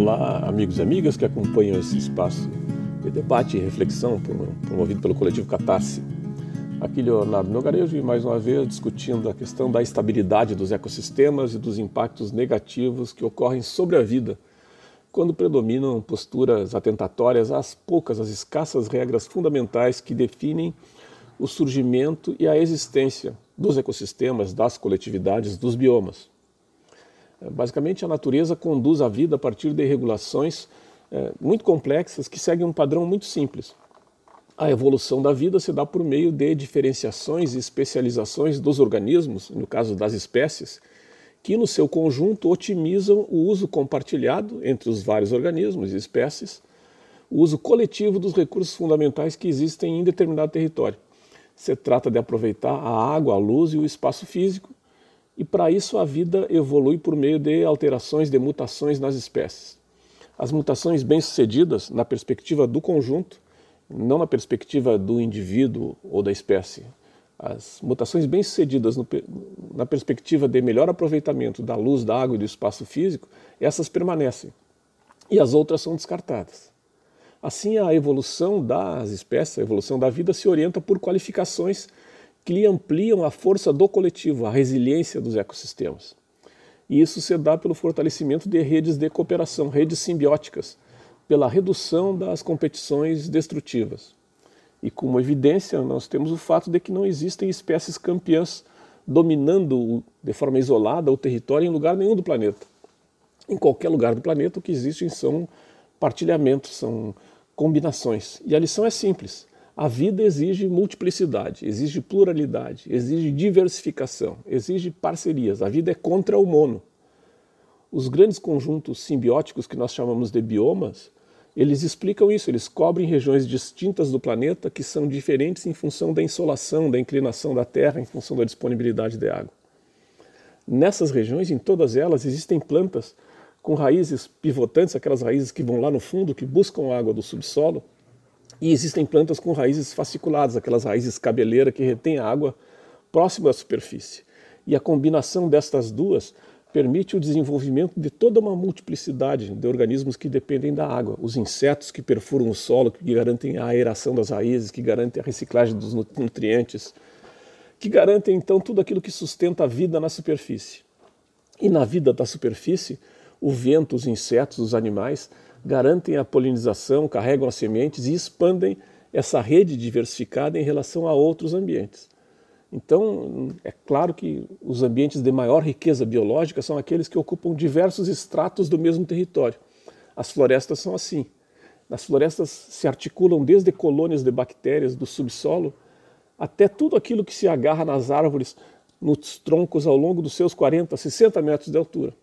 Olá, amigos e amigas que acompanham esse espaço de debate e reflexão promovido pelo coletivo Catarse. Aqui Leonardo Nogarejo e mais uma vez discutindo a questão da estabilidade dos ecossistemas e dos impactos negativos que ocorrem sobre a vida quando predominam posturas atentatórias às poucas, às escassas regras fundamentais que definem o surgimento e a existência dos ecossistemas, das coletividades, dos biomas. Basicamente, a natureza conduz a vida a partir de regulações é, muito complexas que seguem um padrão muito simples. A evolução da vida se dá por meio de diferenciações e especializações dos organismos, no caso das espécies, que no seu conjunto otimizam o uso compartilhado entre os vários organismos e espécies, o uso coletivo dos recursos fundamentais que existem em determinado território. Se trata de aproveitar a água, a luz e o espaço físico e para isso a vida evolui por meio de alterações, de mutações nas espécies. As mutações bem-sucedidas, na perspectiva do conjunto, não na perspectiva do indivíduo ou da espécie. As mutações bem-sucedidas na perspectiva de melhor aproveitamento da luz, da água e do espaço físico, essas permanecem. E as outras são descartadas. Assim, a evolução das espécies, a evolução da vida se orienta por qualificações que ampliam a força do coletivo, a resiliência dos ecossistemas. E isso se dá pelo fortalecimento de redes de cooperação, redes simbióticas, pela redução das competições destrutivas. E como evidência, nós temos o fato de que não existem espécies campeãs dominando de forma isolada o território em lugar nenhum do planeta. Em qualquer lugar do planeta, o que existem são partilhamentos, são combinações. E a lição é simples: a vida exige multiplicidade, exige pluralidade, exige diversificação, exige parcerias. A vida é contra o mono. Os grandes conjuntos simbióticos que nós chamamos de biomas, eles explicam isso, eles cobrem regiões distintas do planeta que são diferentes em função da insolação, da inclinação da Terra, em função da disponibilidade de água. Nessas regiões, em todas elas, existem plantas com raízes pivotantes, aquelas raízes que vão lá no fundo, que buscam água do subsolo, e existem plantas com raízes fasciculadas, aquelas raízes cabeleiras que retêm água próximo da superfície. E a combinação destas duas permite o desenvolvimento de toda uma multiplicidade de organismos que dependem da água. Os insetos que perfuram o solo, que garantem a aeração das raízes, que garantem a reciclagem dos nutrientes, que garantem então tudo aquilo que sustenta a vida na superfície. E na vida da superfície, o vento, os insetos, os animais garantem a polinização, carregam as sementes e expandem essa rede diversificada em relação a outros ambientes. Então, é claro que os ambientes de maior riqueza biológica são aqueles que ocupam diversos estratos do mesmo território. As florestas são assim. Nas florestas se articulam desde colônias de bactérias do subsolo até tudo aquilo que se agarra nas árvores, nos troncos ao longo dos seus 40, 60 metros de altura.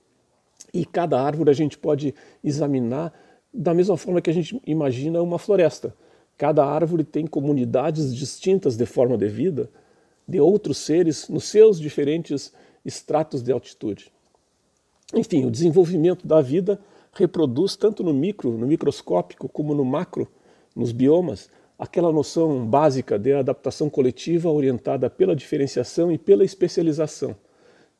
E cada árvore a gente pode examinar da mesma forma que a gente imagina uma floresta. Cada árvore tem comunidades distintas de forma de vida de outros seres nos seus diferentes estratos de altitude. Enfim, o desenvolvimento da vida reproduz tanto no micro, no microscópico, como no macro, nos biomas, aquela noção básica de adaptação coletiva orientada pela diferenciação e pela especialização,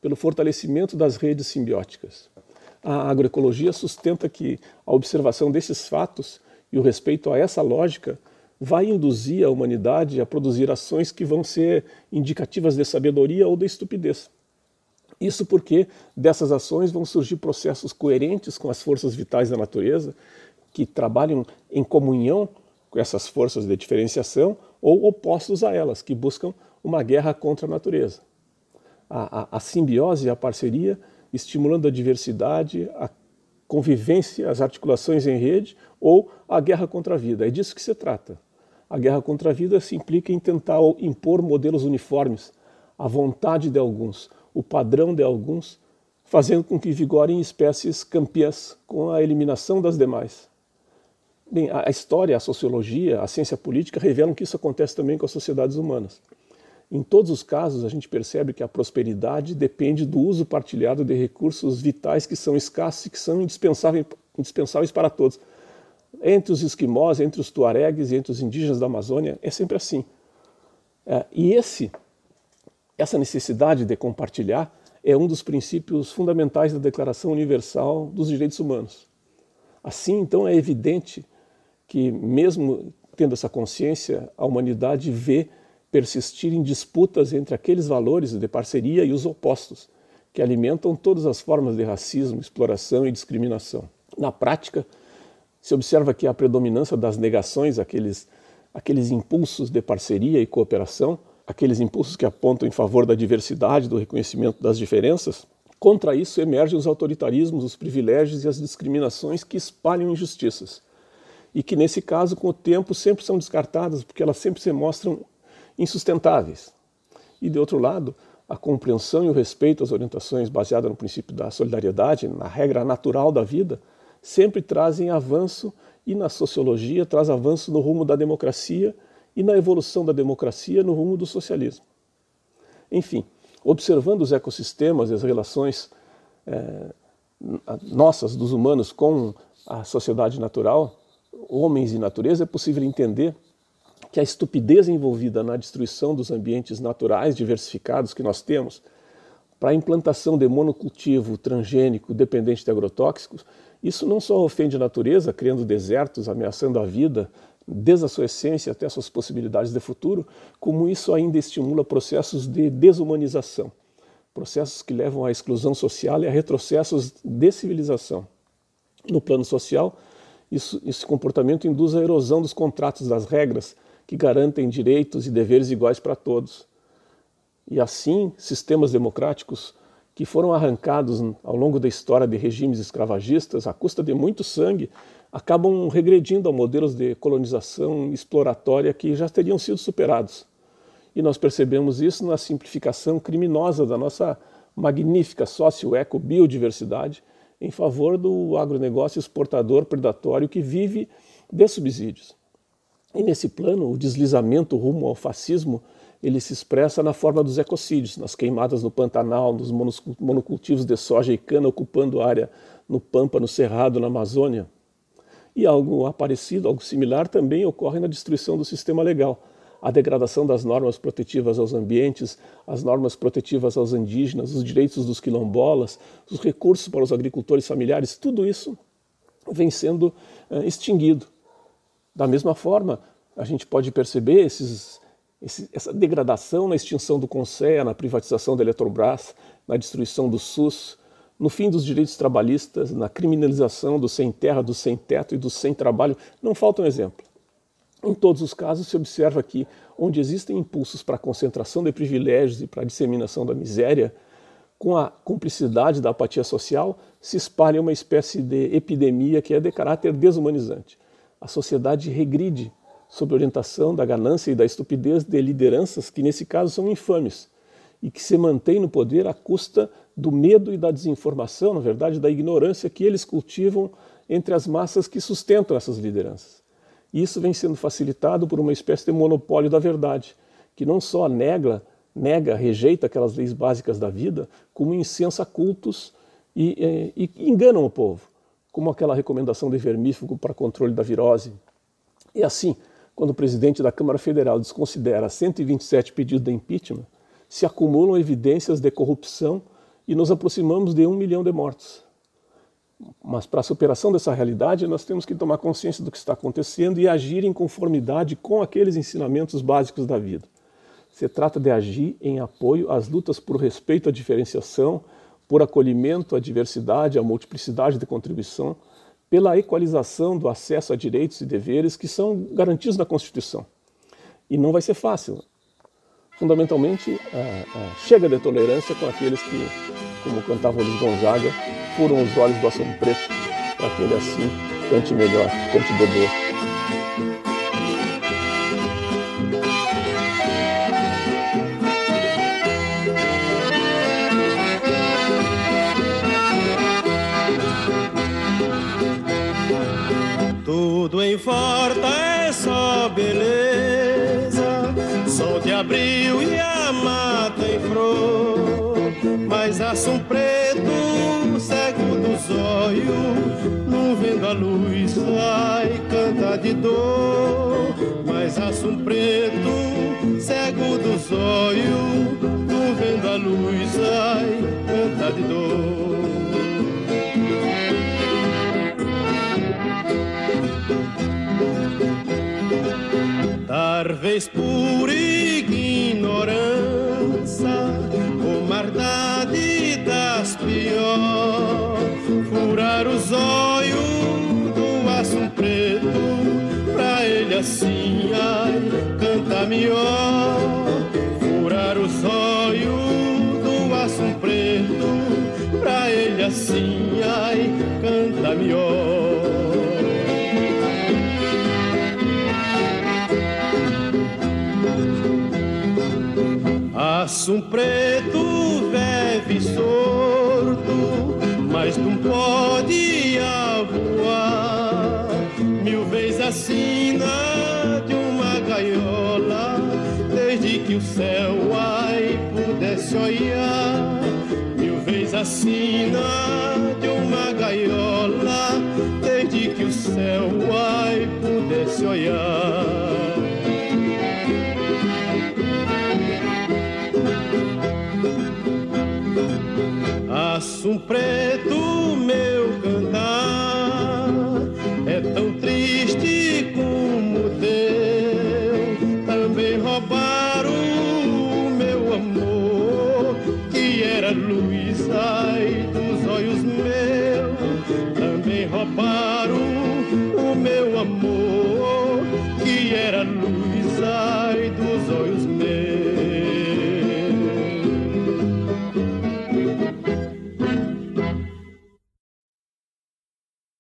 pelo fortalecimento das redes simbióticas a agroecologia sustenta que a observação desses fatos e o respeito a essa lógica vai induzir a humanidade a produzir ações que vão ser indicativas de sabedoria ou de estupidez. Isso porque dessas ações vão surgir processos coerentes com as forças vitais da natureza, que trabalham em comunhão com essas forças de diferenciação ou opostos a elas, que buscam uma guerra contra a natureza. A, a, a simbiose e a parceria estimulando a diversidade, a convivência, as articulações em rede ou a guerra contra a vida. É disso que se trata. A guerra contra a vida se implica em tentar impor modelos uniformes, a vontade de alguns, o padrão de alguns, fazendo com que vigorem espécies campeãs com a eliminação das demais. Bem, a história, a sociologia, a ciência política revelam que isso acontece também com as sociedades humanas. Em todos os casos, a gente percebe que a prosperidade depende do uso partilhado de recursos vitais que são escassos e que são indispensáveis, indispensáveis para todos. Entre os esquimós, entre os tuaregues e entre os indígenas da Amazônia, é sempre assim. É, e esse, essa necessidade de compartilhar é um dos princípios fundamentais da Declaração Universal dos Direitos Humanos. Assim, então, é evidente que, mesmo tendo essa consciência, a humanidade vê persistirem disputas entre aqueles valores de parceria e os opostos, que alimentam todas as formas de racismo, exploração e discriminação. Na prática, se observa que a predominância das negações, aqueles, aqueles impulsos de parceria e cooperação, aqueles impulsos que apontam em favor da diversidade, do reconhecimento das diferenças, contra isso emergem os autoritarismos, os privilégios e as discriminações que espalham injustiças. E que, nesse caso, com o tempo, sempre são descartadas, porque elas sempre se mostram insustentáveis. E, de outro lado, a compreensão e o respeito às orientações baseadas no princípio da solidariedade, na regra natural da vida, sempre trazem avanço e na sociologia traz avanço no rumo da democracia e na evolução da democracia no rumo do socialismo. Enfim, observando os ecossistemas e as relações é, nossas, dos humanos, com a sociedade natural, homens e natureza, é possível entender que a estupidez envolvida na destruição dos ambientes naturais diversificados que nós temos, para a implantação de monocultivo transgênico dependente de agrotóxicos, isso não só ofende a natureza, criando desertos, ameaçando a vida, desde a sua essência até as suas possibilidades de futuro, como isso ainda estimula processos de desumanização, processos que levam à exclusão social e a retrocessos de civilização. No plano social, isso, esse comportamento induz a erosão dos contratos das regras que garantem direitos e deveres iguais para todos. E assim, sistemas democráticos que foram arrancados ao longo da história de regimes escravagistas à custa de muito sangue acabam regredindo a modelos de colonização exploratória que já teriam sido superados. E nós percebemos isso na simplificação criminosa da nossa magnífica sócio-eco-biodiversidade em favor do agronegócio exportador predatório que vive de subsídios. E nesse plano, o deslizamento rumo ao fascismo ele se expressa na forma dos ecocídios, nas queimadas no Pantanal, nos monocultivos de soja e cana ocupando área no Pampa, no Cerrado, na Amazônia, e algo parecido, algo similar também ocorre na destruição do sistema legal. A degradação das normas protetivas aos ambientes, as normas protetivas aos indígenas, os direitos dos quilombolas, os recursos para os agricultores familiares, tudo isso vem sendo uh, extinguido. Da mesma forma, a gente pode perceber esses, esse, essa degradação na extinção do CONSEA, na privatização da Eletrobras, na destruição do SUS, no fim dos direitos trabalhistas, na criminalização do sem terra, do sem teto e do sem trabalho, não falta um exemplo. Em todos os casos, se observa que, onde existem impulsos para a concentração de privilégios e para a disseminação da miséria, com a cumplicidade da apatia social, se espalha uma espécie de epidemia que é de caráter desumanizante. A sociedade regride sob orientação da ganância e da estupidez de lideranças que, nesse caso, são infames e que se mantêm no poder à custa do medo e da desinformação, na verdade, da ignorância que eles cultivam entre as massas que sustentam essas lideranças. E isso vem sendo facilitado por uma espécie de monopólio da verdade, que não só nega, nega, rejeita aquelas leis básicas da vida, como incensa cultos e, e, e enganam o povo, como aquela recomendação de vermífugo para controle da virose. E assim, quando o presidente da Câmara Federal desconsidera 127 pedidos de impeachment, se acumulam evidências de corrupção e nos aproximamos de um milhão de mortos. Mas para a superação dessa realidade, nós temos que tomar consciência do que está acontecendo e agir em conformidade com aqueles ensinamentos básicos da vida. Se trata de agir em apoio às lutas por respeito à diferenciação, por acolhimento à diversidade, à multiplicidade de contribuição, pela equalização do acesso a direitos e deveres que são garantidos na Constituição. E não vai ser fácil. Fundamentalmente, chega de tolerância com aqueles que como cantava Luiz Gonzaga, furam os olhos do assunto preto, para que ele assim cante melhor, cante de Tudo em farta é só beleza, sol de abril e a mata em flor mas aço preto, cego dos olhos, não vendo a luz, ai, canta de dor. Mas aço preto, cego dos olhos, não vendo a luz, ai, canta de dor. Olhos do aço preto, pra ele assim, ai, canta melhor, furar os olhos do aço preto, pra ele assim, ai, canta melhor. Aço preto vive sorto, mas não pode voar. Mil vezes assina de uma gaiola, desde que o céu ai pudesse olhar. Mil vezes assina de uma gaiola, desde que o céu ai pudesse olhar. Que era luz